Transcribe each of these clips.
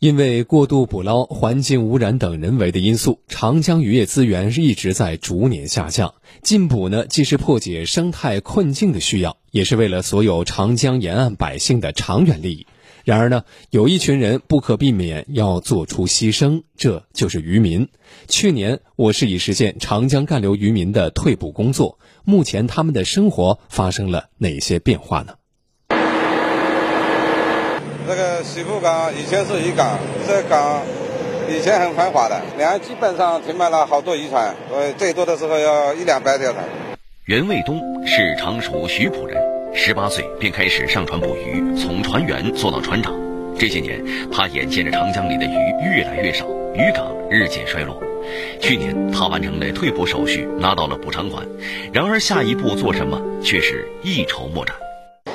因为过度捕捞、环境污染等人为的因素，长江渔业资源一直在逐年下降。禁捕呢，既是破解生态困境的需要，也是为了所有长江沿岸百姓的长远利益。然而呢，有一群人不可避免要做出牺牲，这就是渔民。去年，我市已实现长江干流渔民的退捕工作。目前，他们的生活发生了哪些变化呢？这个西湖港以前是渔港，这港以前很繁华的，两岸基本上停满了好多渔船，呃，最多的时候要一两百条船。袁卫东是常熟徐浦人，十八岁便开始上船捕鱼，从船员做到船长。这些年，他眼见着长江里的鱼越来越少，渔港日渐衰落。去年，他完成了退捕手续，拿到了补偿款。然而，下一步做什么却是一筹莫展。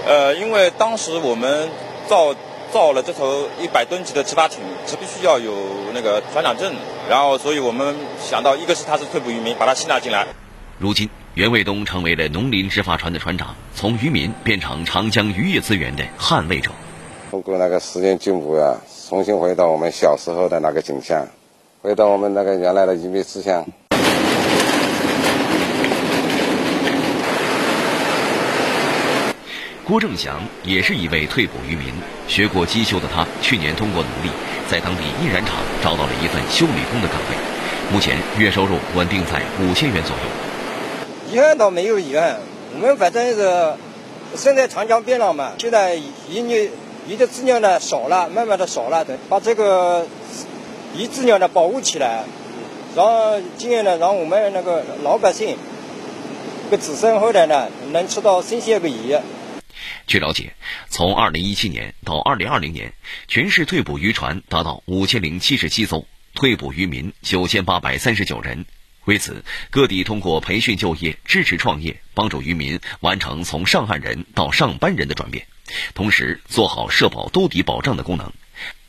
呃，因为当时我们造。造了这艘一百吨级的执法艇，是必须要有那个船长证。然后，所以我们想到，一个是他是退捕渔民，把他吸纳进来。如今，袁卫东成为了农林执法船的船长，从渔民变成长江渔业资源的捍卫者。通过那个时间进步呀，重新回到我们小时候的那个景象，回到我们那个原来的渔民思想。郭正祥也是一位退捕渔民，学过机修的他，去年通过努力，在当地印染厂找到了一份修理工的岗位，目前月收入稳定在五千元左右。遗憾倒没有遗憾，我们反正是生在长江边上嘛，现在鱼鱼鱼的质量呢少了，慢慢的少了，等把这个鱼质量呢保护起来，然后今年呢让我们那个老百姓，个子孙后代呢能吃到新鲜的鱼。据了解，从2017年到2020年，全市退捕渔船达到5077艘，退捕渔民9839人。为此，各地通过培训就业、支持创业，帮助渔民完成从上岸人到上班人的转变，同时做好社保兜底保障的功能。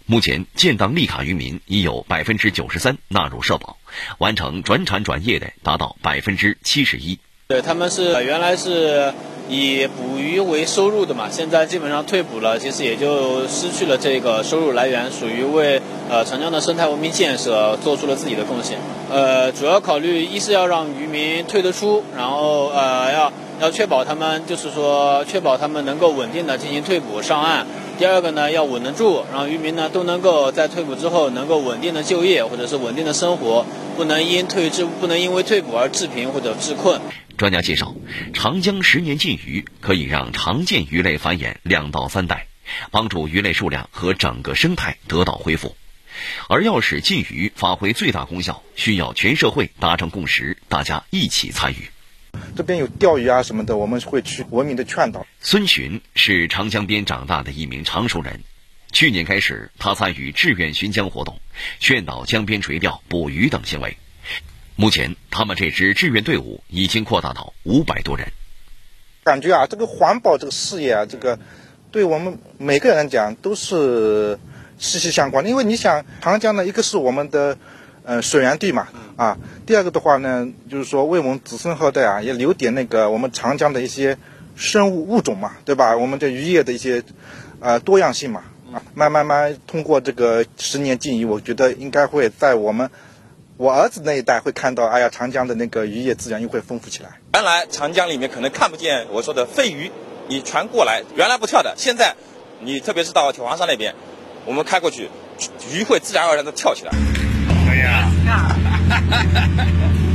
目前，建档立卡渔民已有93%纳入社保，完成转产转业的达到71%。对，他们是原来是。以捕鱼为收入的嘛，现在基本上退捕了，其实也就失去了这个收入来源，属于为呃长江的生态文明建设做出了自己的贡献。呃，主要考虑一是要让渔民退得出，然后呃要要确保他们就是说确保他们能够稳定的进行退捕上岸。第二个呢要稳得住，让渔民呢都能够在退捕之后能够稳定的就业或者是稳定的生活，不能因退治不能因为退捕而致贫或者致困。专家介绍，长江十年禁渔可以让常见鱼类繁衍两到三代，帮助鱼类数量和整个生态得到恢复。而要使禁渔发挥最大功效，需要全社会达成共识，大家一起参与。这边有钓鱼啊什么的，我们会去文明的劝导。孙寻是长江边长大的一名常熟人，去年开始，他参与志愿巡江活动，劝导江边垂钓、捕鱼等行为。目前，他们这支志愿队伍已经扩大到五百多人。感觉啊，这个环保这个事业啊，这个对我们每个人讲都是息息相关的。因为你想，长江呢，一个是我们的呃水源地嘛，啊，第二个的话呢，就是说为我们子孙后代啊，也留点那个我们长江的一些生物物种嘛，对吧？我们的渔业的一些呃多样性嘛，啊，慢慢慢通过这个十年禁渔，我觉得应该会在我们。我儿子那一代会看到，哎呀，长江的那个渔业资源又会丰富起来。原来长江里面可能看不见我说的飞鱼，你船过来原来不跳的，现在你特别是到铁黄山那边，我们开过去，鱼会自然而然的跳起来。哎呀，哈哈哈哈哈。